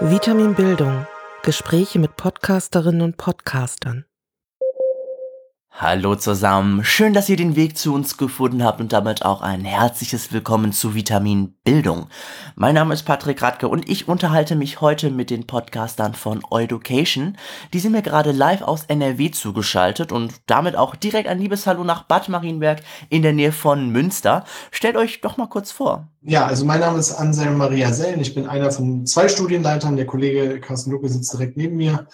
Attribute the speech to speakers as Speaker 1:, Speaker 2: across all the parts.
Speaker 1: Vitamin Bildung. Gespräche mit Podcasterinnen und Podcastern.
Speaker 2: Hallo zusammen, schön, dass ihr den Weg zu uns gefunden habt und damit auch ein herzliches Willkommen zu Vitamin Bildung. Mein Name ist Patrick Radke und ich unterhalte mich heute mit den Podcastern von Education. Die sind mir gerade live aus NRW zugeschaltet und damit auch direkt ein liebes Hallo nach Bad Marienberg in der Nähe von Münster. Stellt euch doch mal kurz vor.
Speaker 3: Ja, also mein Name ist Anselm Maria Sellen. Ich bin einer von zwei Studienleitern. Der Kollege Carsten Lucke sitzt direkt neben mir.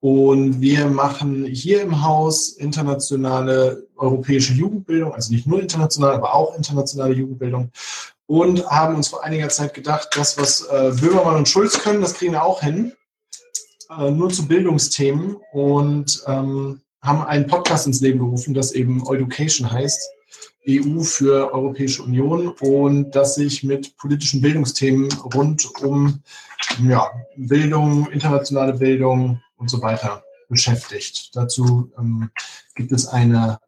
Speaker 3: Und wir machen hier im Haus internationale europäische Jugendbildung, also nicht nur international, aber auch internationale Jugendbildung. Und haben uns vor einiger Zeit gedacht, das, was äh, Böhmermann und Schulz können, das kriegen wir auch hin. Äh, nur zu Bildungsthemen. Und ähm, haben einen Podcast ins Leben gerufen, das eben Education heißt. EU für Europäische Union und das sich mit politischen Bildungsthemen rund um ja, Bildung, internationale Bildung, und so weiter beschäftigt. Dazu ähm, gibt es eine,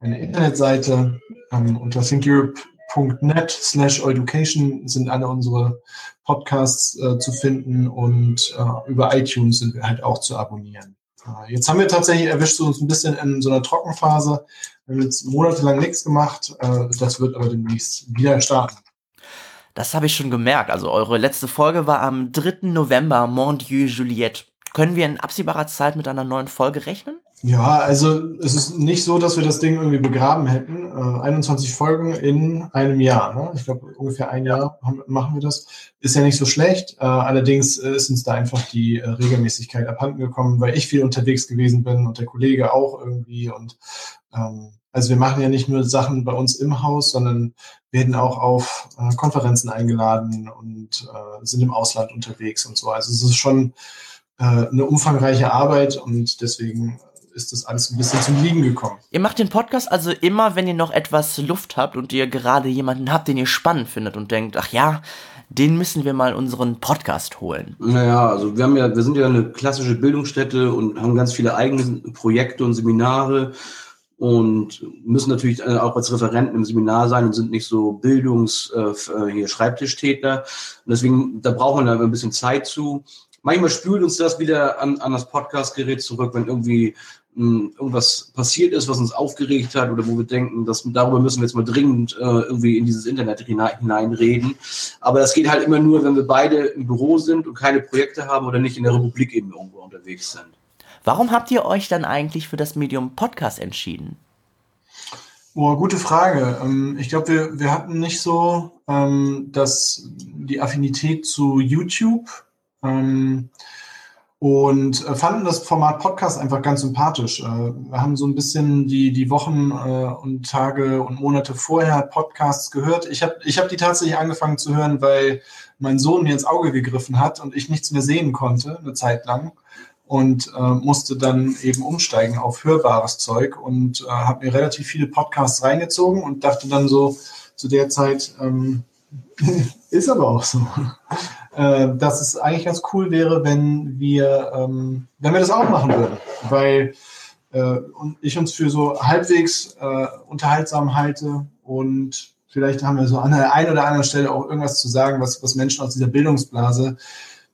Speaker 3: eine Internetseite ähm, unter thinkeurope.net slash education sind alle unsere Podcasts äh, zu finden und äh, über iTunes sind wir halt auch zu abonnieren. Äh, jetzt haben wir tatsächlich erwischt uns ein bisschen in so einer Trockenphase. Wir haben jetzt monatelang nichts gemacht. Äh, das wird aber demnächst wieder starten.
Speaker 2: Das habe ich schon gemerkt. Also eure letzte Folge war am 3. November, Mon Dieu Juliette. Können wir in absehbarer Zeit mit einer neuen Folge rechnen?
Speaker 3: Ja, also es ist nicht so, dass wir das Ding irgendwie begraben hätten. Äh, 21 Folgen in einem Jahr. Ne? Ich glaube, ungefähr ein Jahr haben, machen wir das. Ist ja nicht so schlecht. Äh, allerdings ist uns da einfach die äh, Regelmäßigkeit abhanden gekommen, weil ich viel unterwegs gewesen bin und der Kollege auch irgendwie. Und ähm, also wir machen ja nicht nur Sachen bei uns im Haus, sondern werden auch auf äh, Konferenzen eingeladen und äh, sind im Ausland unterwegs und so. Also es ist schon äh, eine umfangreiche Arbeit und deswegen ist das alles ein bisschen zum Liegen gekommen.
Speaker 2: Ihr macht den Podcast also immer, wenn ihr noch etwas Luft habt und ihr gerade jemanden habt, den ihr spannend findet und denkt, ach ja, den müssen wir mal unseren Podcast holen.
Speaker 4: Naja, also wir haben ja, wir sind ja eine klassische Bildungsstätte und haben ganz viele eigene Projekte und Seminare und müssen natürlich äh, auch als Referenten im Seminar sein und sind nicht so Bildungs äh, hier Schreibtischtäter. Und deswegen, da braucht man da ein bisschen Zeit zu manchmal spült uns das wieder an, an das Podcastgerät zurück, wenn irgendwie mh, hm, irgendwas passiert ist, was uns aufgeregt hat oder wo wir denken, dass, darüber müssen wir jetzt mal dringend äh, irgendwie in dieses Internet hinein, hineinreden. Aber das geht halt immer nur, wenn wir beide im Büro sind und keine Projekte haben oder nicht in der Republik eben irgendwo unterwegs sind.
Speaker 2: Warum habt ihr euch dann eigentlich für das Medium Podcast entschieden?
Speaker 3: Oh, gute Frage. Ähm, ich glaube, wir, wir hatten nicht so ähm, dass die Affinität zu YouTube ähm, und äh, fanden das Format Podcast einfach ganz sympathisch. Äh, wir haben so ein bisschen die, die Wochen äh, und Tage und Monate vorher Podcasts gehört. Ich habe ich hab die tatsächlich angefangen zu hören, weil mein Sohn mir ins Auge gegriffen hat und ich nichts mehr sehen konnte, eine Zeit lang. Und äh, musste dann eben umsteigen auf hörbares Zeug und äh, habe mir relativ viele Podcasts reingezogen und dachte dann so zu der Zeit, ähm, ist aber auch so äh, dass es eigentlich ganz cool wäre, wenn wir, ähm, wenn wir das auch machen würden. Weil äh, ich uns für so halbwegs äh, unterhaltsam halte und vielleicht haben wir so an der einen oder anderen Stelle auch irgendwas zu sagen, was, was Menschen aus dieser Bildungsblase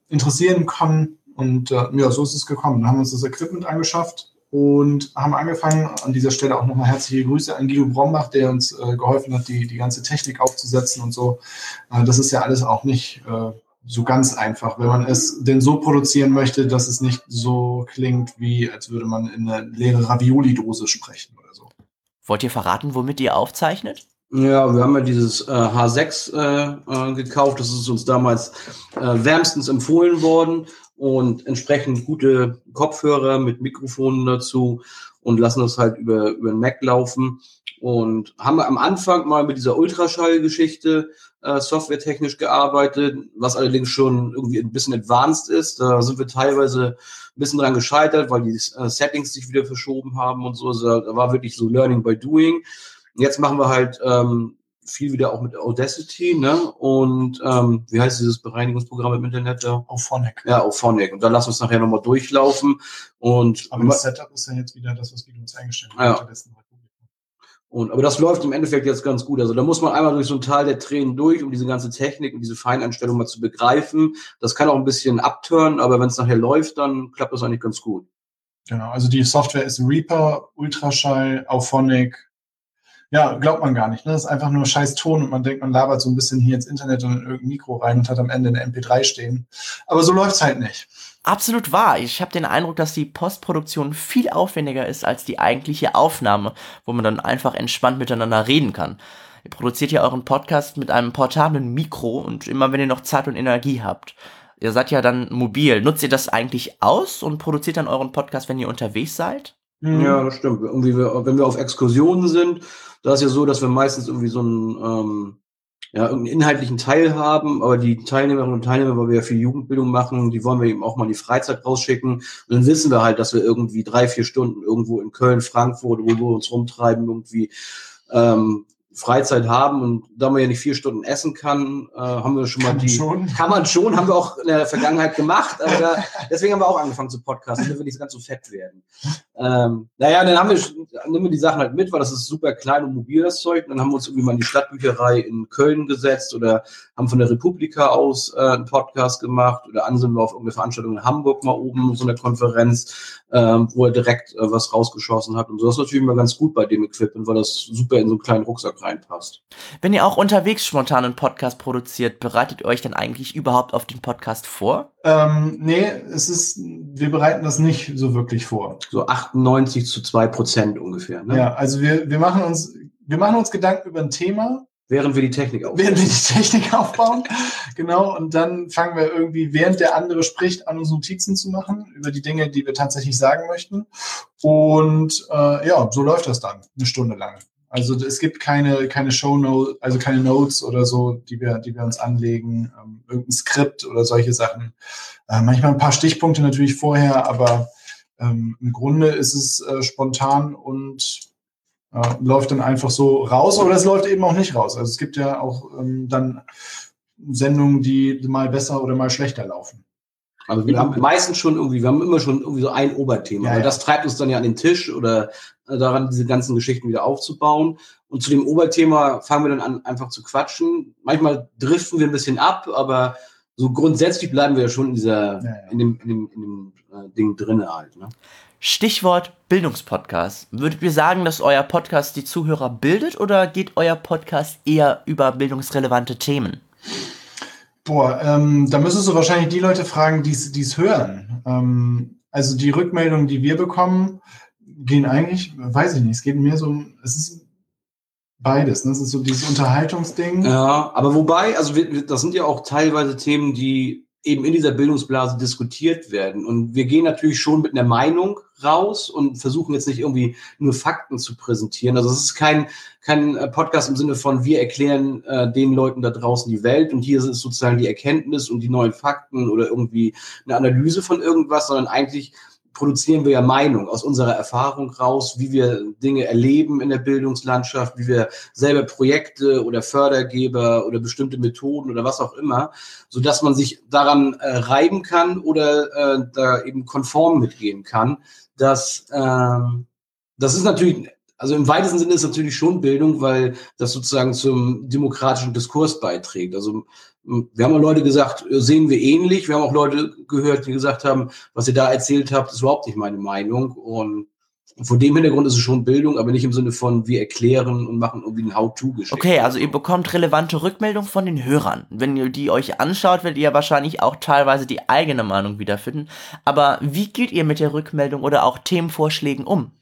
Speaker 3: interessieren kann. Und äh, ja, so ist es gekommen. Dann haben wir uns das Equipment angeschafft und haben angefangen, an dieser Stelle auch nochmal herzliche Grüße an Guido Brombach, der uns äh, geholfen hat, die, die ganze Technik aufzusetzen und so. Äh, das ist ja alles auch nicht äh, so ganz einfach, wenn man es denn so produzieren möchte, dass es nicht so klingt, wie als würde man in eine leere Ravioli-Dose sprechen oder so.
Speaker 2: Wollt ihr verraten, womit ihr aufzeichnet?
Speaker 4: Ja, wir haben ja dieses äh, H6 äh, äh, gekauft. Das ist uns damals äh, wärmstens empfohlen worden und entsprechend gute Kopfhörer mit Mikrofonen dazu und lassen das halt über, über den Mac laufen. Und haben wir am Anfang mal mit dieser Ultraschall-Geschichte äh, softwaretechnisch gearbeitet, was allerdings schon irgendwie ein bisschen advanced ist. Da sind wir teilweise ein bisschen dran gescheitert, weil die äh, Settings sich wieder verschoben haben und so. Also, da war wirklich so Learning by Doing. Jetzt machen wir halt ähm, viel wieder auch mit Audacity, ne? Und ähm, wie heißt dieses Bereinigungsprogramm im Internet da?
Speaker 3: Auf Phonic.
Speaker 4: Ja, auf Phonic. Und dann lassen wir es nachher nochmal durchlaufen. Und
Speaker 3: Aber das Setup ist ja jetzt wieder das, was wir uns eingestellt haben.
Speaker 4: Ja. Und, aber das läuft im Endeffekt jetzt ganz gut. Also da muss man einmal durch so ein Tal der Tränen durch, um diese ganze Technik und diese Feineinstellung mal zu begreifen. Das kann auch ein bisschen abturnen, aber wenn es nachher läuft, dann klappt das eigentlich ganz gut.
Speaker 3: Genau, also die Software ist Reaper, Ultraschall, Auphonic. Ja, glaubt man gar nicht. Ne? Das ist einfach nur scheiß Ton und man denkt, man labert so ein bisschen hier ins Internet und in irgendein Mikro rein und hat am Ende eine MP3 stehen. Aber so läuft's halt nicht.
Speaker 2: Absolut wahr. Ich habe den Eindruck, dass die Postproduktion viel aufwendiger ist als die eigentliche Aufnahme, wo man dann einfach entspannt miteinander reden kann. Ihr produziert ja euren Podcast mit einem portablen Mikro und immer wenn ihr noch Zeit und Energie habt. Ihr seid ja dann mobil. Nutzt ihr das eigentlich aus und produziert dann euren Podcast, wenn ihr unterwegs seid?
Speaker 4: Ja, das stimmt. Irgendwie, wenn wir auf Exkursionen sind, da ist ja so, dass wir meistens irgendwie so einen, ähm, ja, irgendeinen inhaltlichen Teil haben, aber die Teilnehmerinnen und Teilnehmer, weil wir ja viel Jugendbildung machen, die wollen wir eben auch mal in die Freizeit rausschicken. Und dann wissen wir halt, dass wir irgendwie drei, vier Stunden irgendwo in Köln, Frankfurt, wo wir uns rumtreiben, irgendwie ähm, Freizeit haben und da man ja nicht vier Stunden essen kann, äh, haben wir schon mal die. Schon. Kann man schon, haben wir auch in der Vergangenheit gemacht, aber da, deswegen haben wir auch angefangen zu podcasten, damit wir nicht ganz so fett werden. Ähm, naja, dann haben wir, nehmen wir die Sachen halt mit, weil das ist super klein und mobil, das Zeug. Und dann haben wir uns irgendwie mal in die Stadtbücherei in Köln gesetzt oder haben von der Republika aus äh, einen Podcast gemacht oder an sind wir auf irgendeine Veranstaltung in Hamburg mal oben, so eine Konferenz, ähm, wo er direkt äh, was rausgeschossen hat. Und so das ist natürlich immer ganz gut bei dem Equipment, weil das super in so einen kleinen Rucksack reinpasst.
Speaker 2: Wenn ihr auch unterwegs spontan einen Podcast produziert, bereitet ihr euch dann eigentlich überhaupt auf den Podcast vor?
Speaker 3: Ähm, nee, es ist, wir bereiten das nicht so wirklich vor.
Speaker 4: So 98 zu 2 Prozent ungefähr.
Speaker 3: Ne? Ja, also wir, wir machen uns, wir machen uns Gedanken über ein Thema.
Speaker 4: Während wir die Technik
Speaker 3: aufbauen. Während wir die Technik aufbauen. genau. Und dann fangen wir irgendwie, während der andere spricht, an uns Notizen zu machen über die Dinge, die wir tatsächlich sagen möchten. Und äh, ja, so läuft das dann eine Stunde lang. Also es gibt keine, keine Show Notes, also keine Notes oder so, die wir, die wir uns anlegen, ähm, irgendein Skript oder solche Sachen. Äh, manchmal ein paar Stichpunkte natürlich vorher, aber ähm, im Grunde ist es äh, spontan und äh, läuft dann einfach so raus oder es läuft eben auch nicht raus. Also es gibt ja auch ähm, dann Sendungen, die mal besser oder mal schlechter laufen.
Speaker 4: Also wir haben meistens schon irgendwie, wir haben immer schon irgendwie so ein Oberthema. Ja, ja. das treibt uns dann ja an den Tisch oder äh, daran, diese ganzen Geschichten wieder aufzubauen. Und zu dem Oberthema fangen wir dann an, einfach zu quatschen. Manchmal driften wir ein bisschen ab, aber so grundsätzlich bleiben wir ja schon in dieser, ja, in dem, in dem, in dem äh, Ding drinne halt. Ne?
Speaker 2: Stichwort Bildungspodcast. Würdet ihr sagen, dass euer Podcast die Zuhörer bildet oder geht euer Podcast eher über bildungsrelevante Themen?
Speaker 3: Boah, ähm, da müsstest du wahrscheinlich die Leute fragen, die es hören. Ähm, also die Rückmeldungen, die wir bekommen, gehen eigentlich, weiß ich nicht, es geht mir so, es ist beides, ne? Es ist so dieses Unterhaltungsding.
Speaker 4: Ja, aber wobei, also wir, das sind ja auch teilweise Themen, die eben in dieser Bildungsblase diskutiert werden. Und wir gehen natürlich schon mit einer Meinung raus und versuchen jetzt nicht irgendwie nur Fakten zu präsentieren. Also es ist kein, kein äh, Podcast im Sinne von, wir erklären äh, den Leuten da draußen die Welt und hier ist sozusagen die Erkenntnis und die neuen Fakten oder irgendwie eine Analyse von irgendwas, sondern eigentlich produzieren wir ja Meinung aus unserer Erfahrung raus, wie wir Dinge erleben in der Bildungslandschaft, wie wir selber Projekte oder Fördergeber oder bestimmte Methoden oder was auch immer, so dass man sich daran äh, reiben kann oder äh, da eben konform mitgehen kann. Dass äh, das ist natürlich also im weitesten Sinne ist natürlich schon Bildung, weil das sozusagen zum demokratischen Diskurs beiträgt. Also wir haben auch Leute gesagt, sehen wir ähnlich. Wir haben auch Leute gehört, die gesagt haben, was ihr da erzählt habt, ist überhaupt nicht meine Meinung. Und vor dem Hintergrund ist es schon Bildung, aber nicht im Sinne von, wir erklären und machen irgendwie ein How-To-Geschichte.
Speaker 2: Okay, also ihr bekommt relevante Rückmeldungen von den Hörern. Wenn ihr die euch anschaut, werdet ihr wahrscheinlich auch teilweise die eigene Meinung wiederfinden. Aber wie geht ihr mit der Rückmeldung oder auch Themenvorschlägen um?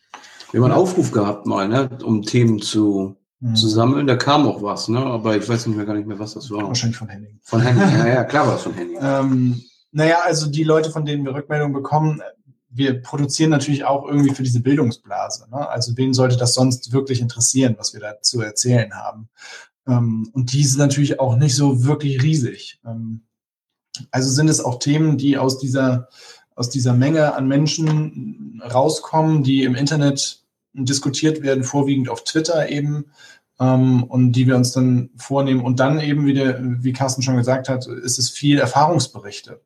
Speaker 4: Wir haben einen Aufruf gehabt mal, ne, um Themen zu mhm. zu sammeln. Da kam auch was, ne? aber ich weiß nicht mehr gar nicht mehr, was das war.
Speaker 3: Wahrscheinlich von Henning.
Speaker 4: Von Henning, ja, ja, klar war es von Henning.
Speaker 3: ähm, naja, also die Leute, von denen wir Rückmeldungen bekommen, wir produzieren natürlich auch irgendwie für diese Bildungsblase. Ne? Also wen sollte das sonst wirklich interessieren, was wir da zu erzählen haben? Ähm, und die sind natürlich auch nicht so wirklich riesig. Ähm, also sind es auch Themen, die aus dieser, aus dieser Menge an Menschen rauskommen, die im Internet diskutiert werden, vorwiegend auf Twitter eben, ähm, und die wir uns dann vornehmen. Und dann eben wieder, wie Carsten schon gesagt hat, ist es viel Erfahrungsberichte.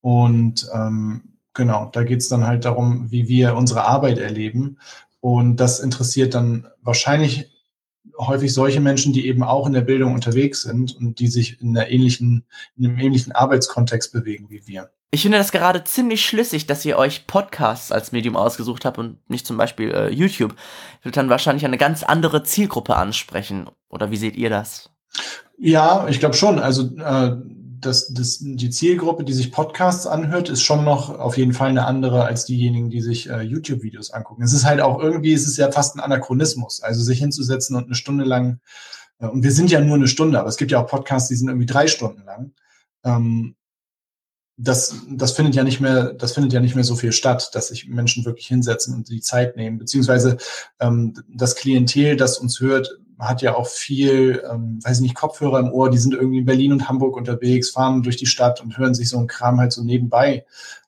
Speaker 3: Und ähm, genau, da geht es dann halt darum, wie wir unsere Arbeit erleben. Und das interessiert dann wahrscheinlich häufig solche Menschen, die eben auch in der Bildung unterwegs sind und die sich in, einer ähnlichen, in einem ähnlichen Arbeitskontext bewegen wie wir.
Speaker 2: Ich finde das gerade ziemlich schlüssig, dass ihr euch Podcasts als Medium ausgesucht habt und nicht zum Beispiel äh, YouTube. Wird dann wahrscheinlich eine ganz andere Zielgruppe ansprechen. Oder wie seht ihr das?
Speaker 3: Ja, ich glaube schon. Also äh, das, das, die Zielgruppe, die sich Podcasts anhört, ist schon noch auf jeden Fall eine andere als diejenigen, die sich äh, YouTube-Videos angucken. Es ist halt auch irgendwie, es ist ja fast ein Anachronismus, also sich hinzusetzen und eine Stunde lang, äh, und wir sind ja nur eine Stunde, aber es gibt ja auch Podcasts, die sind irgendwie drei Stunden lang. Ähm, das, das findet ja nicht mehr, das findet ja nicht mehr so viel statt, dass sich Menschen wirklich hinsetzen und die Zeit nehmen, beziehungsweise ähm, das Klientel, das uns hört, hat ja auch viel, ähm, weiß nicht, Kopfhörer im Ohr, die sind irgendwie in Berlin und Hamburg unterwegs, fahren durch die Stadt und hören sich so einen Kram halt so nebenbei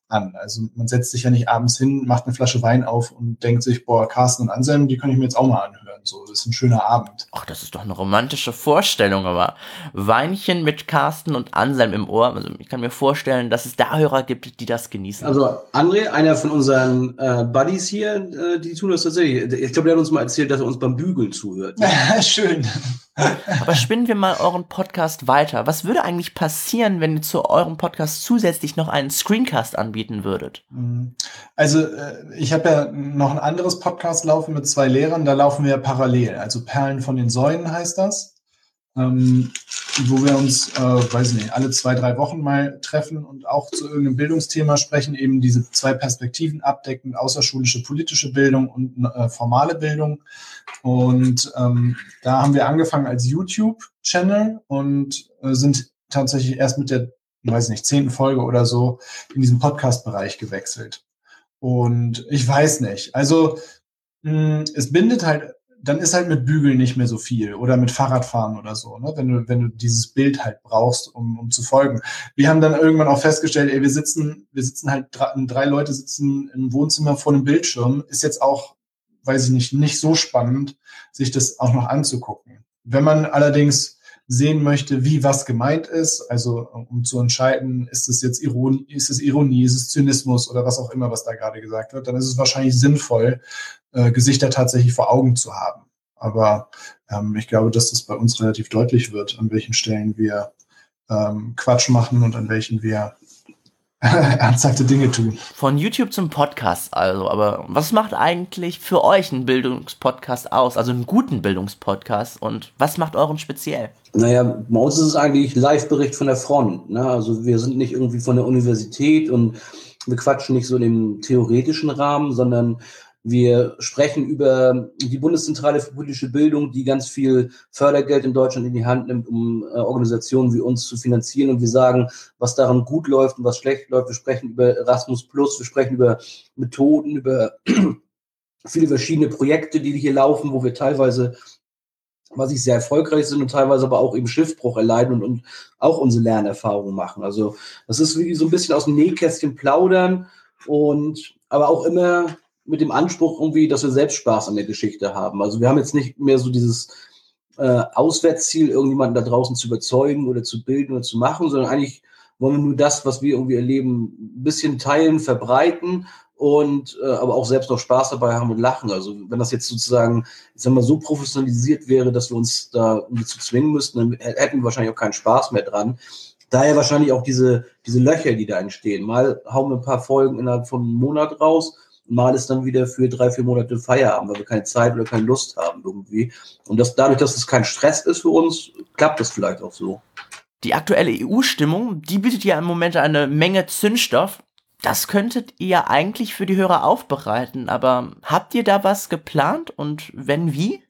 Speaker 3: an. Also man setzt sich ja nicht abends hin, macht eine Flasche Wein auf und denkt sich, boah, Carsten und Anselm, die kann ich mir jetzt auch mal anhören. So, das ist ein schöner Abend.
Speaker 2: Ach, das ist doch eine romantische Vorstellung, aber Weinchen mit Carsten und Anselm im Ohr. Also ich kann mir vorstellen, dass es da Hörer gibt, die das genießen.
Speaker 4: Also André, einer von unseren äh, Buddies hier, äh, die tun das tatsächlich. Ich glaube, der hat uns mal erzählt, dass er uns beim Bügeln zuhört.
Speaker 3: Schön.
Speaker 2: Aber spinnen wir mal euren Podcast weiter. Was würde eigentlich passieren, wenn ihr zu eurem Podcast zusätzlich noch einen Screencast anbieten würdet?
Speaker 3: Mhm. Also äh, ich habe ja noch ein anderes Podcast laufen mit zwei Lehrern, da laufen wir ja parallel. Also Perlen von den Säulen heißt das, ähm, wo wir uns, äh, weiß nicht, alle zwei, drei Wochen mal treffen und auch zu irgendeinem Bildungsthema sprechen, eben diese zwei Perspektiven abdecken, außerschulische politische Bildung und äh, formale Bildung. Und ähm, da haben wir angefangen als YouTube-Channel und äh, sind tatsächlich erst mit der, weiß nicht, zehnten Folge oder so in diesen Podcast-Bereich gewechselt. Und ich weiß nicht. Also mh, es bindet halt, dann ist halt mit Bügeln nicht mehr so viel oder mit Fahrradfahren oder so, ne? wenn, du, wenn du dieses Bild halt brauchst, um, um zu folgen. Wir haben dann irgendwann auch festgestellt, ey, wir sitzen, wir sitzen halt, drei, Leute sitzen im Wohnzimmer vor einem Bildschirm, ist jetzt auch weiß ich nicht, nicht so spannend, sich das auch noch anzugucken. Wenn man allerdings sehen möchte, wie was gemeint ist, also um zu entscheiden, ist es jetzt Ironie, ist es Ironie, ist es Zynismus oder was auch immer, was da gerade gesagt wird, dann ist es wahrscheinlich sinnvoll, äh, Gesichter tatsächlich vor Augen zu haben. Aber ähm, ich glaube, dass das bei uns relativ deutlich wird, an welchen Stellen wir ähm, Quatsch machen und an welchen wir ernsthafte Dinge tun.
Speaker 2: Von YouTube zum Podcast also, aber was macht eigentlich für euch einen Bildungspodcast aus, also einen guten Bildungspodcast und was macht euren speziell?
Speaker 4: Naja, bei uns ist es eigentlich Live-Bericht von der Front. Ne? Also wir sind nicht irgendwie von der Universität und wir quatschen nicht so in dem theoretischen Rahmen, sondern wir sprechen über die Bundeszentrale für politische Bildung, die ganz viel Fördergeld in Deutschland in die Hand nimmt, um äh, Organisationen wie uns zu finanzieren. Und wir sagen, was daran gut läuft und was schlecht läuft. Wir sprechen über Erasmus Plus, wir sprechen über Methoden, über viele verschiedene Projekte, die hier laufen, wo wir teilweise was ich sehr erfolgreich sind und teilweise aber auch eben Schiffbruch erleiden und, und auch unsere Lernerfahrungen machen. Also das ist wie so ein bisschen aus dem Nähkästchen plaudern und aber auch immer mit dem Anspruch irgendwie, dass wir selbst Spaß an der Geschichte haben. Also wir haben jetzt nicht mehr so dieses äh, Auswärtsziel, irgendjemanden da draußen zu überzeugen oder zu bilden oder zu machen, sondern eigentlich wollen wir nur das, was wir irgendwie erleben, ein bisschen teilen, verbreiten und äh, aber auch selbst noch Spaß dabei haben und lachen. Also wenn das jetzt sozusagen, ich sag mal, so professionalisiert wäre, dass wir uns da irgendwie zu zwingen müssten, dann hätten wir wahrscheinlich auch keinen Spaß mehr dran. Daher wahrscheinlich auch diese, diese Löcher, die da entstehen. Mal hauen wir ein paar Folgen innerhalb von einem Monat raus, mal ist dann wieder für drei, vier Monate Feierabend, weil wir keine Zeit oder keine Lust haben irgendwie. Und das, dadurch, dass es kein Stress ist für uns, klappt das vielleicht auch so.
Speaker 2: Die aktuelle EU-Stimmung, die bietet ja im Moment eine Menge Zündstoff. Das könntet ihr eigentlich für die Hörer aufbereiten, aber habt ihr da was geplant und wenn wie?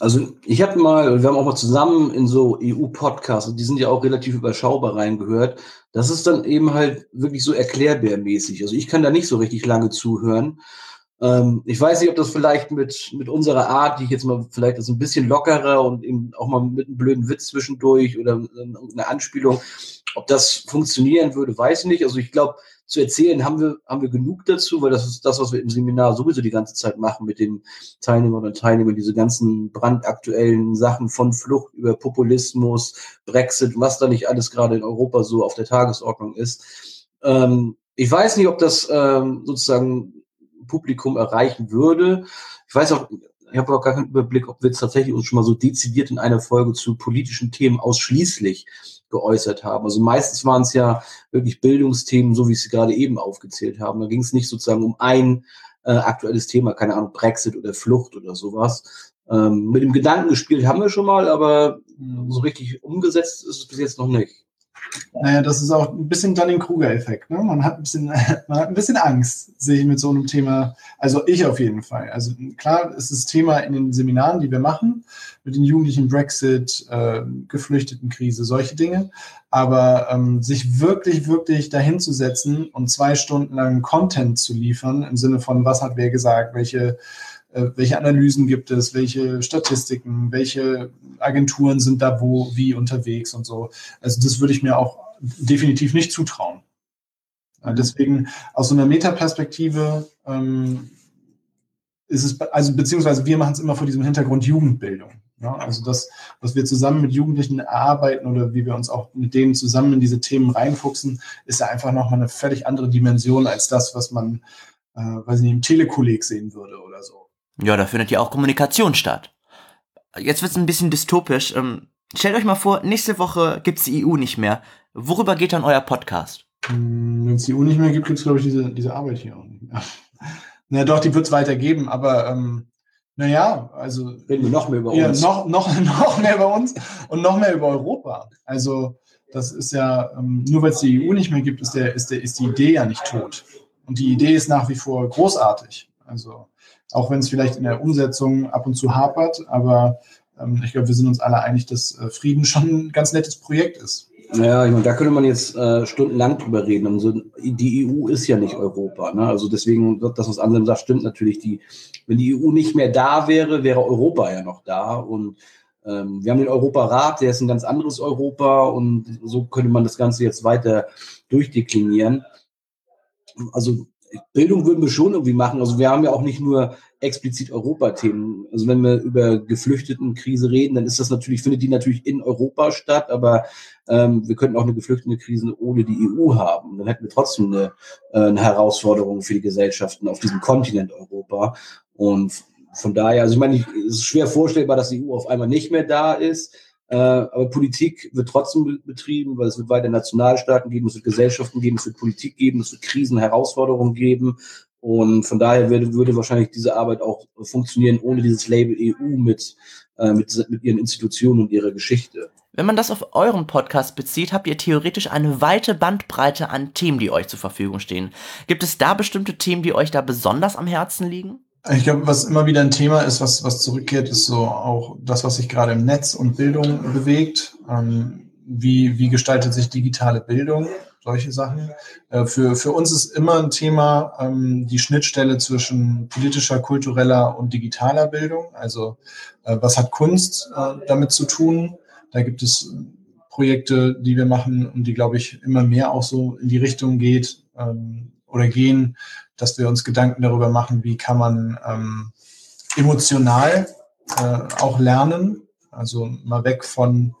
Speaker 4: Also ich habe mal, wir haben auch mal zusammen in so EU-Podcasts, die sind ja auch relativ überschaubar reingehört. Das ist dann eben halt wirklich so erklärbärmäßig. Also ich kann da nicht so richtig lange zuhören. Ähm, ich weiß nicht, ob das vielleicht mit, mit unserer Art, die ich jetzt mal vielleicht ist ein bisschen lockerer und eben auch mal mit einem blöden Witz zwischendurch oder eine Anspielung, ob das funktionieren würde, weiß ich nicht. Also ich glaube, zu erzählen haben wir, haben wir genug dazu, weil das ist das, was wir im Seminar sowieso die ganze Zeit machen mit den Teilnehmern und Teilnehmern, diese ganzen brandaktuellen Sachen von Flucht über Populismus, Brexit, was da nicht alles gerade in Europa so auf der Tagesordnung ist. Ähm, ich weiß nicht, ob das ähm, sozusagen Publikum erreichen würde. Ich weiß auch, ich habe auch gar keinen Überblick, ob wir tatsächlich uns schon mal so dezidiert in einer Folge zu politischen Themen ausschließlich geäußert haben. Also meistens waren es ja wirklich Bildungsthemen, so wie Sie gerade eben aufgezählt haben. Da ging es nicht sozusagen um ein äh, aktuelles Thema, keine Ahnung, Brexit oder Flucht oder sowas. Ähm, mit dem Gedanken gespielt haben wir schon mal, aber so richtig umgesetzt ist es bis jetzt noch nicht.
Speaker 3: Naja, das ist auch ein bisschen Dunning-Kruger-Effekt. Ne? Man, hat ein bisschen, man hat ein bisschen Angst, sich mit so einem Thema, also ich auf jeden Fall. Also klar ist das Thema in den Seminaren, die wir machen, mit den Jugendlichen Brexit, äh, Geflüchtetenkrise, solche Dinge. Aber ähm, sich wirklich, wirklich dahinzusetzen und zwei Stunden lang Content zu liefern, im Sinne von, was hat wer gesagt, welche äh, welche Analysen gibt es, welche Statistiken, welche Agenturen sind da wo, wie unterwegs und so. Also das würde ich mir auch definitiv nicht zutrauen. Äh, deswegen aus so einer Metaperspektive ähm, ist es, also beziehungsweise wir machen es immer vor diesem Hintergrund Jugendbildung. Ja, also das, was wir zusammen mit Jugendlichen erarbeiten oder wie wir uns auch mit denen zusammen in diese Themen reinfuchsen, ist ja einfach nochmal eine völlig andere Dimension als das, was man, äh, weiß ich nicht, im Telekolleg sehen würde oder so.
Speaker 2: Ja, da findet ja auch Kommunikation statt. Jetzt wird's ein bisschen dystopisch. Ähm, stellt euch mal vor, nächste Woche gibt's die EU nicht mehr. Worüber geht dann euer Podcast?
Speaker 3: Hm, Wenn es die EU nicht mehr gibt, gibt's glaube ich, diese, diese Arbeit hier auch nicht mehr. Na doch, die wird's weitergeben, aber ähm, naja, also.
Speaker 4: Reden wir noch mehr über
Speaker 3: ja,
Speaker 4: uns.
Speaker 3: Noch, noch, noch mehr über uns und noch mehr über Europa. Also, das ist ja, ähm, nur weil es die EU nicht mehr gibt, ist, der, ist, der, ist die Idee ja nicht tot. Und die Idee ist nach wie vor großartig. Also, auch wenn es vielleicht in der Umsetzung ab und zu hapert, aber ähm, ich glaube, wir sind uns alle einig, dass äh, Frieden schon ein ganz nettes Projekt ist.
Speaker 4: Ja, ich meine, da könnte man jetzt äh, stundenlang drüber reden. Also, die EU ist ja nicht Europa. Ne? Also deswegen, das, was Anselm sagt, stimmt natürlich. Die, wenn die EU nicht mehr da wäre, wäre Europa ja noch da. Und ähm, wir haben den Europarat, der ist ein ganz anderes Europa. Und so könnte man das Ganze jetzt weiter durchdeklinieren. Also Bildung würden wir schon irgendwie machen. Also wir haben ja auch nicht nur explizit Europa-Themen. Also wenn wir über Geflüchtetenkrise reden, dann ist das natürlich, findet die natürlich in Europa statt, aber ähm, wir könnten auch eine Geflüchtetenkrise ohne die EU haben. Dann hätten wir trotzdem eine, äh, eine Herausforderung für die Gesellschaften auf diesem Kontinent Europa. Und von daher, also ich meine, es ist schwer vorstellbar, dass die EU auf einmal nicht mehr da ist. Äh, aber Politik wird trotzdem betrieben, weil es wird weiter Nationalstaaten geben, es wird Gesellschaften geben, es wird Politik geben, es wird Krisen, Herausforderungen geben. Und von daher würde, würde wahrscheinlich diese Arbeit auch funktionieren ohne dieses Label EU mit, äh, mit, mit ihren Institutionen und ihrer Geschichte.
Speaker 2: Wenn man das auf euren Podcast bezieht, habt ihr theoretisch eine weite Bandbreite an Themen, die euch zur Verfügung stehen. Gibt es da bestimmte Themen, die euch da besonders am Herzen liegen?
Speaker 3: Ich glaube, was immer wieder ein Thema ist, was, was zurückkehrt, ist so auch das, was sich gerade im Netz und Bildung bewegt. Ähm, wie, wie gestaltet sich digitale Bildung? Solche Sachen. Äh, für, für uns ist immer ein Thema ähm, die Schnittstelle zwischen politischer, kultureller und digitaler Bildung. Also äh, was hat Kunst äh, damit zu tun? Da gibt es Projekte, die wir machen und die, glaube ich, immer mehr auch so in die Richtung geht ähm, oder gehen, dass wir uns Gedanken darüber machen, wie kann man ähm, emotional äh, auch lernen. Also mal weg von,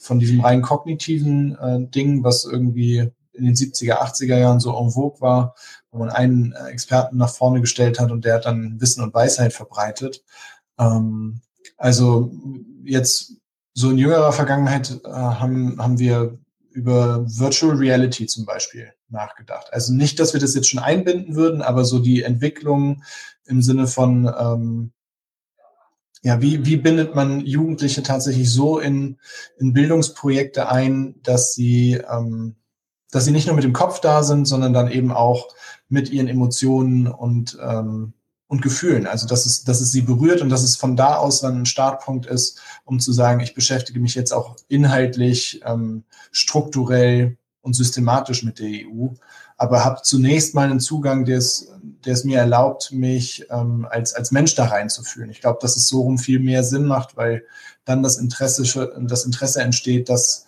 Speaker 3: von diesem rein kognitiven äh, Ding, was irgendwie in den 70er, 80er Jahren so en vogue war, wo man einen äh, Experten nach vorne gestellt hat und der hat dann Wissen und Weisheit verbreitet. Ähm, also jetzt so in jüngerer Vergangenheit äh, haben, haben wir über Virtual Reality zum Beispiel nachgedacht. Also nicht, dass wir das jetzt schon einbinden würden, aber so die Entwicklung im Sinne von, ähm, ja, wie, wie bindet man Jugendliche tatsächlich so in, in Bildungsprojekte ein, dass sie, ähm, dass sie nicht nur mit dem Kopf da sind, sondern dann eben auch mit ihren Emotionen und, ähm, und Gefühlen. Also dass es, dass es sie berührt und dass es von da aus dann ein Startpunkt ist, um zu sagen, ich beschäftige mich jetzt auch inhaltlich, ähm, strukturell und systematisch mit der EU, aber habe zunächst mal einen Zugang, der es, der es mir erlaubt, mich ähm, als, als Mensch da reinzufühlen. Ich glaube, dass es so rum viel mehr Sinn macht, weil dann das Interesse, das Interesse entsteht, dass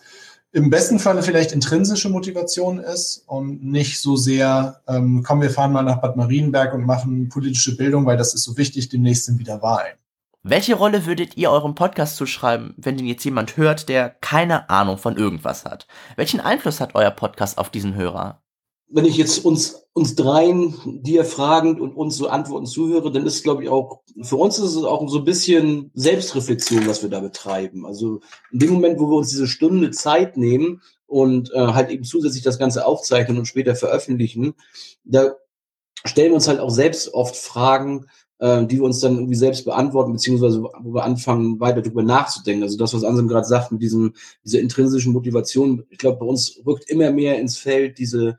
Speaker 3: im besten Falle vielleicht intrinsische Motivation ist und nicht so sehr, ähm, komm, wir fahren mal nach Bad Marienberg und machen politische Bildung, weil das ist so wichtig, demnächst sind wieder Wahlen.
Speaker 2: Welche Rolle würdet ihr eurem Podcast zuschreiben, wenn den jetzt jemand hört, der keine Ahnung von irgendwas hat? Welchen Einfluss hat euer Podcast auf diesen Hörer?
Speaker 4: wenn ich jetzt uns, uns dreien dir fragend und uns so Antworten zuhöre, dann ist, glaube ich, auch, für uns ist es auch so ein bisschen Selbstreflexion, was wir da betreiben. Also in dem Moment, wo wir uns diese Stunde Zeit nehmen und äh, halt eben zusätzlich das Ganze aufzeichnen und später veröffentlichen, da stellen wir uns halt auch selbst oft Fragen, äh, die wir uns dann irgendwie selbst beantworten, beziehungsweise wo wir anfangen, weiter darüber nachzudenken. Also das, was Ansem gerade sagt mit diesem, dieser intrinsischen Motivation, ich glaube, bei uns rückt immer mehr ins Feld diese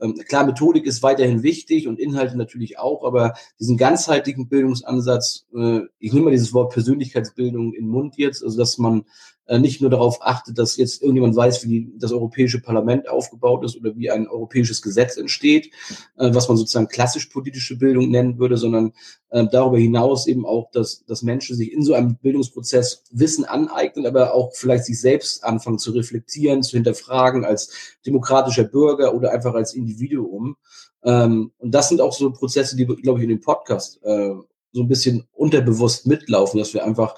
Speaker 4: ähm, klar, Methodik ist weiterhin wichtig und Inhalte natürlich auch, aber diesen ganzheitlichen Bildungsansatz, äh, ich nehme mal dieses Wort Persönlichkeitsbildung in den Mund jetzt, also dass man nicht nur darauf achtet, dass jetzt irgendjemand weiß, wie das Europäische Parlament aufgebaut ist oder wie ein europäisches Gesetz entsteht, äh, was man sozusagen klassisch politische Bildung nennen würde, sondern äh, darüber hinaus eben auch, dass, dass Menschen sich in so einem Bildungsprozess Wissen aneignen, aber auch vielleicht sich selbst anfangen zu reflektieren, zu hinterfragen als demokratischer Bürger oder einfach als Individuum. Ähm, und das sind auch so Prozesse, die, glaube ich, in dem Podcast äh, so ein bisschen unterbewusst mitlaufen, dass wir einfach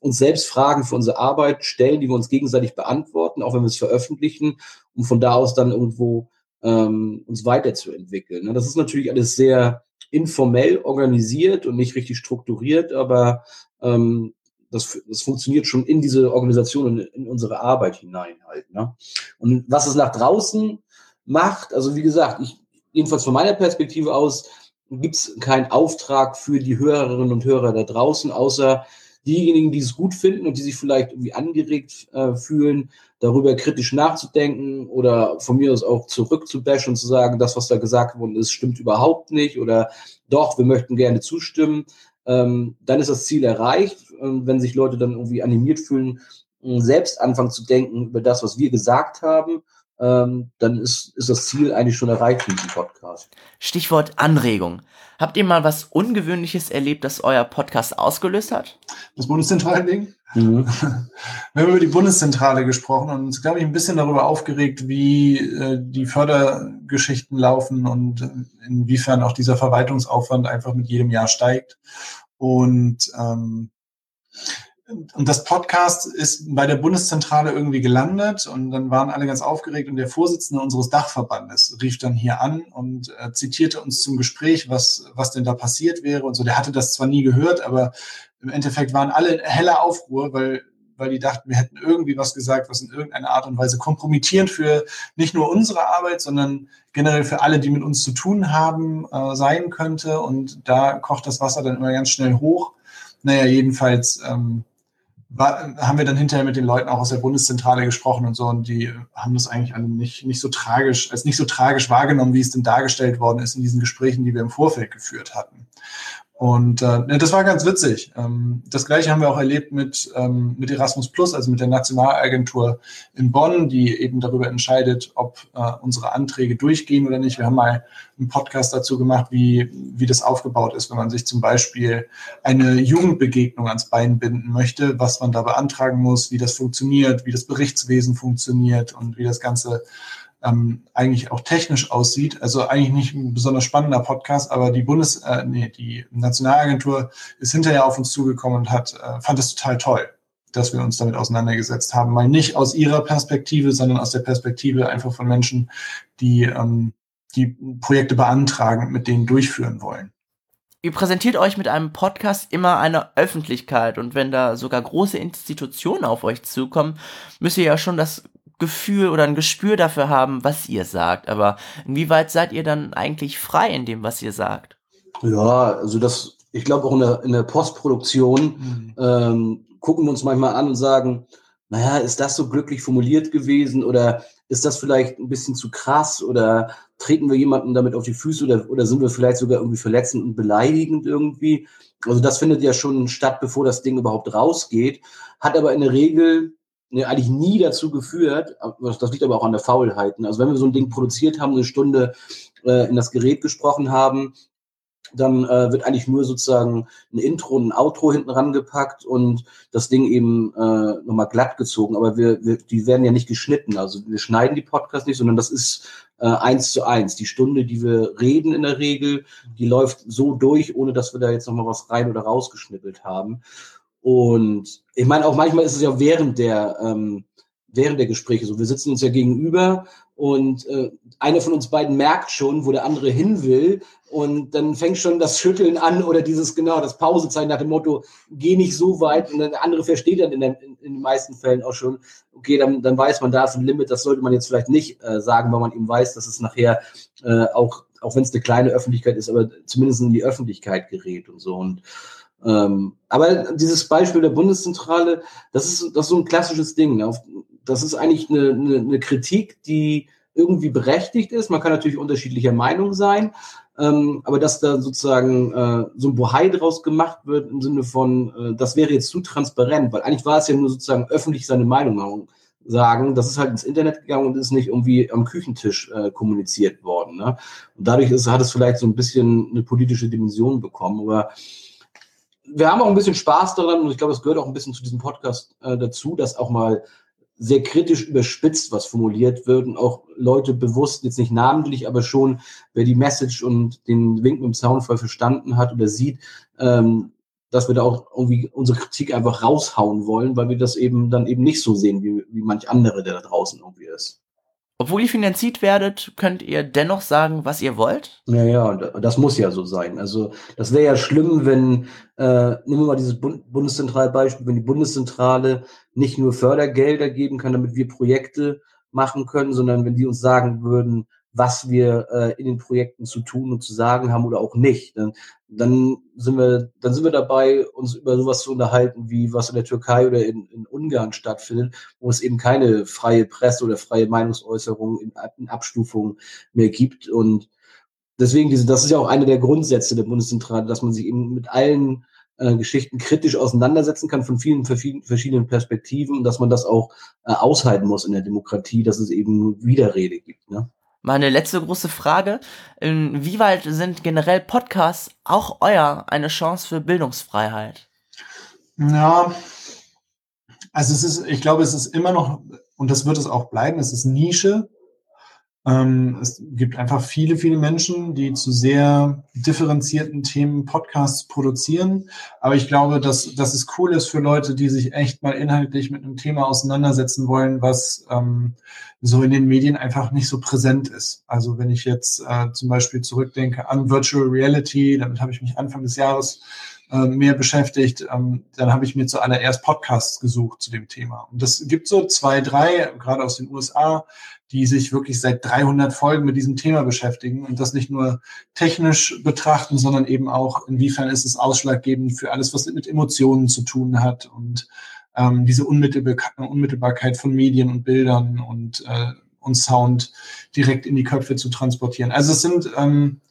Speaker 4: uns selbst Fragen für unsere Arbeit stellen, die wir uns gegenseitig beantworten, auch wenn wir es veröffentlichen, um von da aus dann irgendwo ähm, uns weiterzuentwickeln. Ne? Das ist natürlich alles sehr informell organisiert und nicht richtig strukturiert, aber ähm, das, das funktioniert schon in diese Organisation und in unsere Arbeit hinein halt. Ne? Und was es nach draußen macht, also wie gesagt, ich, jedenfalls von meiner Perspektive aus, gibt es keinen Auftrag für die Hörerinnen und Hörer da draußen, außer diejenigen, die es gut finden und die sich vielleicht irgendwie angeregt äh, fühlen, darüber kritisch nachzudenken oder von mir aus auch zurückzubashen und zu sagen, das, was da gesagt worden ist, stimmt überhaupt nicht oder doch, wir möchten gerne zustimmen, ähm, dann ist das Ziel erreicht. Und wenn sich Leute dann irgendwie animiert fühlen, selbst anfangen zu denken über das, was wir gesagt haben ähm, dann ist, ist das Ziel eigentlich schon erreicht in diesem Podcast.
Speaker 2: Stichwort Anregung. Habt ihr mal was Ungewöhnliches erlebt, das euer Podcast ausgelöst hat?
Speaker 3: Das Bundeszentralding? Mhm. Wir haben über die Bundeszentrale gesprochen und uns, glaube ich, ein bisschen darüber aufgeregt, wie äh, die Fördergeschichten laufen und inwiefern auch dieser Verwaltungsaufwand einfach mit jedem Jahr steigt. Und ähm, und das Podcast ist bei der Bundeszentrale irgendwie gelandet und dann waren alle ganz aufgeregt und der Vorsitzende unseres Dachverbandes rief dann hier an und äh, zitierte uns zum Gespräch, was, was denn da passiert wäre und so. Der hatte das zwar nie gehört, aber im Endeffekt waren alle in heller Aufruhr, weil, weil die dachten, wir hätten irgendwie was gesagt, was in irgendeiner Art und Weise kompromittierend für nicht nur unsere Arbeit, sondern generell für alle, die mit uns zu tun haben, äh, sein könnte. Und da kocht das Wasser dann immer ganz schnell hoch. Naja, jedenfalls ähm, war, haben wir dann hinterher mit den Leuten auch aus der Bundeszentrale gesprochen und so und die haben das eigentlich nicht, nicht so tragisch, als nicht so tragisch wahrgenommen, wie es denn dargestellt worden ist in diesen Gesprächen, die wir im Vorfeld geführt hatten. Und äh, das war ganz witzig. Ähm, das gleiche haben wir auch erlebt mit, ähm, mit Erasmus Plus, also mit der Nationalagentur in Bonn, die eben darüber entscheidet, ob äh, unsere Anträge durchgehen oder nicht. Wir haben mal einen Podcast dazu gemacht, wie, wie das aufgebaut ist, wenn man sich zum Beispiel eine Jugendbegegnung ans Bein binden möchte, was man da beantragen muss, wie das funktioniert, wie das Berichtswesen funktioniert und wie das Ganze ähm, eigentlich auch technisch aussieht. Also eigentlich nicht ein besonders spannender Podcast, aber die Bundes, äh, nee, die Nationalagentur ist hinterher auf uns zugekommen und hat, äh, fand es total toll, dass wir uns damit auseinandergesetzt haben. Mal nicht aus ihrer Perspektive, sondern aus der Perspektive einfach von Menschen, die ähm, die Projekte beantragen, mit denen durchführen wollen.
Speaker 2: Ihr präsentiert euch mit einem Podcast immer einer Öffentlichkeit und wenn da sogar große Institutionen auf euch zukommen, müsst ihr ja schon das Gefühl oder ein Gespür dafür haben, was ihr sagt. Aber inwieweit seid ihr dann eigentlich frei in dem, was ihr sagt?
Speaker 4: Ja, also das, ich glaube auch in der, in der Postproduktion mhm. ähm, gucken wir uns manchmal an und sagen, naja, ist das so glücklich formuliert gewesen oder ist das vielleicht ein bisschen zu krass oder treten wir jemanden damit auf die Füße oder, oder sind wir vielleicht sogar irgendwie verletzend und beleidigend irgendwie? Also das findet ja schon statt, bevor das Ding überhaupt rausgeht, hat aber in der Regel eigentlich nie dazu geführt, das liegt aber auch an der Faulheit. Ne? Also wenn wir so ein Ding produziert haben, eine Stunde äh, in das Gerät gesprochen haben, dann äh, wird eigentlich nur sozusagen ein Intro und ein Outro hinten rangepackt und das Ding eben äh, nochmal glatt gezogen. Aber wir, wir, die werden ja nicht geschnitten. Also wir schneiden die Podcasts nicht, sondern das ist äh, eins zu eins. Die Stunde, die wir reden in der Regel, die läuft so durch, ohne dass wir da jetzt nochmal was rein oder rausgeschnippelt haben. Und ich meine, auch manchmal ist es ja während der, ähm, während der Gespräche so. Wir sitzen uns ja gegenüber und äh, einer von uns beiden merkt schon, wo der andere hin will. Und dann fängt schon das Schütteln an oder dieses, genau, das Pausezeichen nach dem Motto, geh nicht so weit. Und der andere versteht dann in, den, in, in den meisten Fällen auch schon, okay, dann, dann weiß man, da ist ein Limit, das sollte man jetzt vielleicht nicht äh, sagen, weil man eben weiß, dass es nachher äh, auch, auch wenn es eine kleine Öffentlichkeit ist, aber zumindest in die Öffentlichkeit gerät und so. Und ähm, aber dieses Beispiel der Bundeszentrale, das ist, das ist so ein klassisches Ding. Auf, das ist eigentlich eine, eine, eine Kritik, die irgendwie berechtigt ist. Man kann natürlich unterschiedlicher Meinung sein, ähm, aber dass da sozusagen äh, so ein Bohai draus gemacht wird im Sinne von, äh, das wäre jetzt zu transparent, weil eigentlich war es ja nur sozusagen öffentlich seine Meinung sagen. Das ist halt ins Internet gegangen und ist nicht irgendwie am Küchentisch äh, kommuniziert worden. Ne? Und dadurch ist, hat es vielleicht so ein bisschen eine politische Dimension bekommen, aber wir haben auch ein bisschen Spaß daran und ich glaube, es gehört auch ein bisschen zu diesem Podcast äh, dazu, dass auch mal sehr kritisch überspitzt was formuliert wird und auch Leute bewusst, jetzt nicht namentlich, aber schon, wer die Message und den Wink mit dem Soundfall verstanden hat oder sieht, ähm, dass wir da auch irgendwie unsere Kritik einfach raushauen wollen, weil wir das eben dann eben nicht so sehen, wie, wie manch andere, der da draußen irgendwie ist.
Speaker 2: Obwohl ihr finanziert werdet, könnt ihr dennoch sagen, was ihr wollt?
Speaker 4: Ja, ja, das muss ja so sein. Also das wäre ja schlimm, wenn, äh, nehmen wir mal dieses Bund Bundeszentralbeispiel, wenn die Bundeszentrale nicht nur Fördergelder geben kann, damit wir Projekte machen können, sondern wenn die uns sagen würden, was wir äh, in den Projekten zu tun und zu sagen haben oder auch nicht. Dann, dann sind wir, dann sind wir dabei, uns über sowas zu unterhalten, wie was in der Türkei oder in, in Ungarn stattfindet, wo es eben keine freie Presse oder freie Meinungsäußerung in, in Abstufung mehr gibt. Und deswegen, diese, das ist ja auch eine der Grundsätze der Bundeszentrale, dass man sich eben mit allen äh, Geschichten kritisch auseinandersetzen kann von vielen verschiedenen Perspektiven und dass man das auch äh, aushalten muss in der Demokratie, dass es eben Widerrede gibt. Ne?
Speaker 2: Meine letzte große Frage. Inwieweit sind generell Podcasts auch euer eine Chance für Bildungsfreiheit?
Speaker 3: Ja, also es ist, ich glaube, es ist immer noch, und das wird es auch bleiben, es ist Nische. Ähm, es gibt einfach viele, viele Menschen, die zu sehr differenzierten Themen Podcasts produzieren. Aber ich glaube, dass, dass es cool ist für Leute, die sich echt mal inhaltlich mit einem Thema auseinandersetzen wollen, was ähm, so in den Medien einfach nicht so präsent ist. Also wenn ich jetzt äh, zum Beispiel zurückdenke an Virtual Reality, damit habe ich mich Anfang des Jahres äh, mehr beschäftigt, ähm, dann habe ich mir zuallererst Podcasts gesucht zu dem Thema. Und das gibt so zwei, drei, gerade aus den USA, die sich wirklich seit 300 Folgen mit diesem Thema beschäftigen und das nicht nur technisch betrachten, sondern eben auch, inwiefern ist es ausschlaggebend für alles, was mit Emotionen zu tun hat und ähm, diese Unmittelbarkeit von Medien und Bildern und, äh, und Sound direkt in die Köpfe zu transportieren. Also es sind ähm,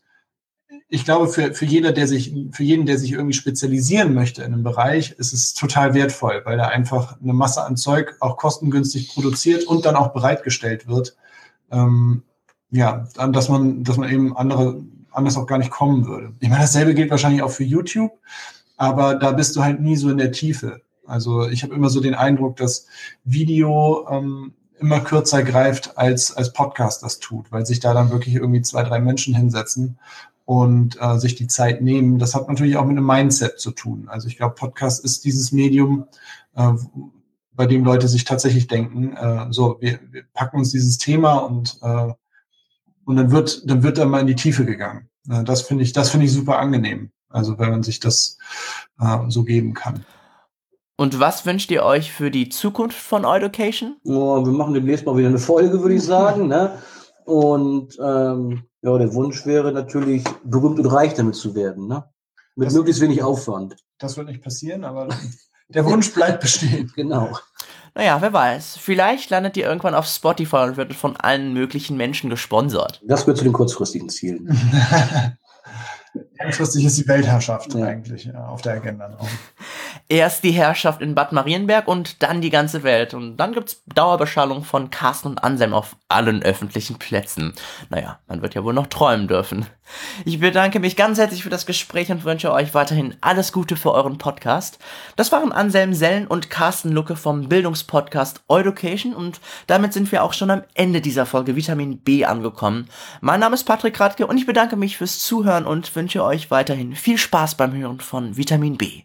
Speaker 3: ich glaube, für, für jeder, der sich, für jeden, der sich irgendwie spezialisieren möchte in einem Bereich, ist es total wertvoll, weil er einfach eine Masse an Zeug auch kostengünstig produziert und dann auch bereitgestellt wird. Ähm, ja, dass man, dass man eben andere, anders auch gar nicht kommen würde. Ich meine, dasselbe gilt wahrscheinlich auch für YouTube, aber da bist du halt nie so in der Tiefe. Also ich habe immer so den Eindruck, dass Video ähm, immer kürzer greift, als, als Podcast das tut, weil sich da dann wirklich irgendwie zwei, drei Menschen hinsetzen und äh, sich die Zeit nehmen. Das hat natürlich auch mit einem Mindset zu tun. Also ich glaube, Podcast ist dieses Medium, äh, bei dem Leute sich tatsächlich denken, äh, so, wir, wir packen uns dieses Thema und, äh, und dann wird, dann wird da mal in die Tiefe gegangen. Äh, das finde ich, das finde ich super angenehm. Also wenn man sich das äh, so geben kann.
Speaker 2: Und was wünscht ihr euch für die Zukunft von Education?
Speaker 4: Oh, wir machen demnächst mal wieder eine Folge, würde ich sagen. Ne? Und ähm, ja, der Wunsch wäre natürlich, berühmt und reich damit zu werden, ne? Mit das, möglichst wenig Aufwand.
Speaker 3: Das wird nicht passieren, aber der Wunsch bleibt bestehen.
Speaker 4: genau.
Speaker 2: Naja, wer weiß. Vielleicht landet ihr irgendwann auf Spotify und werdet von allen möglichen Menschen gesponsert.
Speaker 4: Das gehört zu den kurzfristigen Zielen.
Speaker 3: Langfristig ist die Weltherrschaft ja. eigentlich ja, auf der Agenda. Noch.
Speaker 2: Erst die Herrschaft in Bad Marienberg und dann die ganze Welt. Und dann gibt's Dauerbeschallung von Carsten und Anselm auf allen öffentlichen Plätzen. Naja, man wird ja wohl noch träumen dürfen. Ich bedanke mich ganz herzlich für das Gespräch und wünsche euch weiterhin alles Gute für euren Podcast. Das waren Anselm Sellen und Carsten Lucke vom Bildungspodcast Education und damit sind wir auch schon am Ende dieser Folge Vitamin B angekommen. Mein Name ist Patrick Radke und ich bedanke mich fürs Zuhören und wünsche euch weiterhin viel Spaß beim Hören von Vitamin B.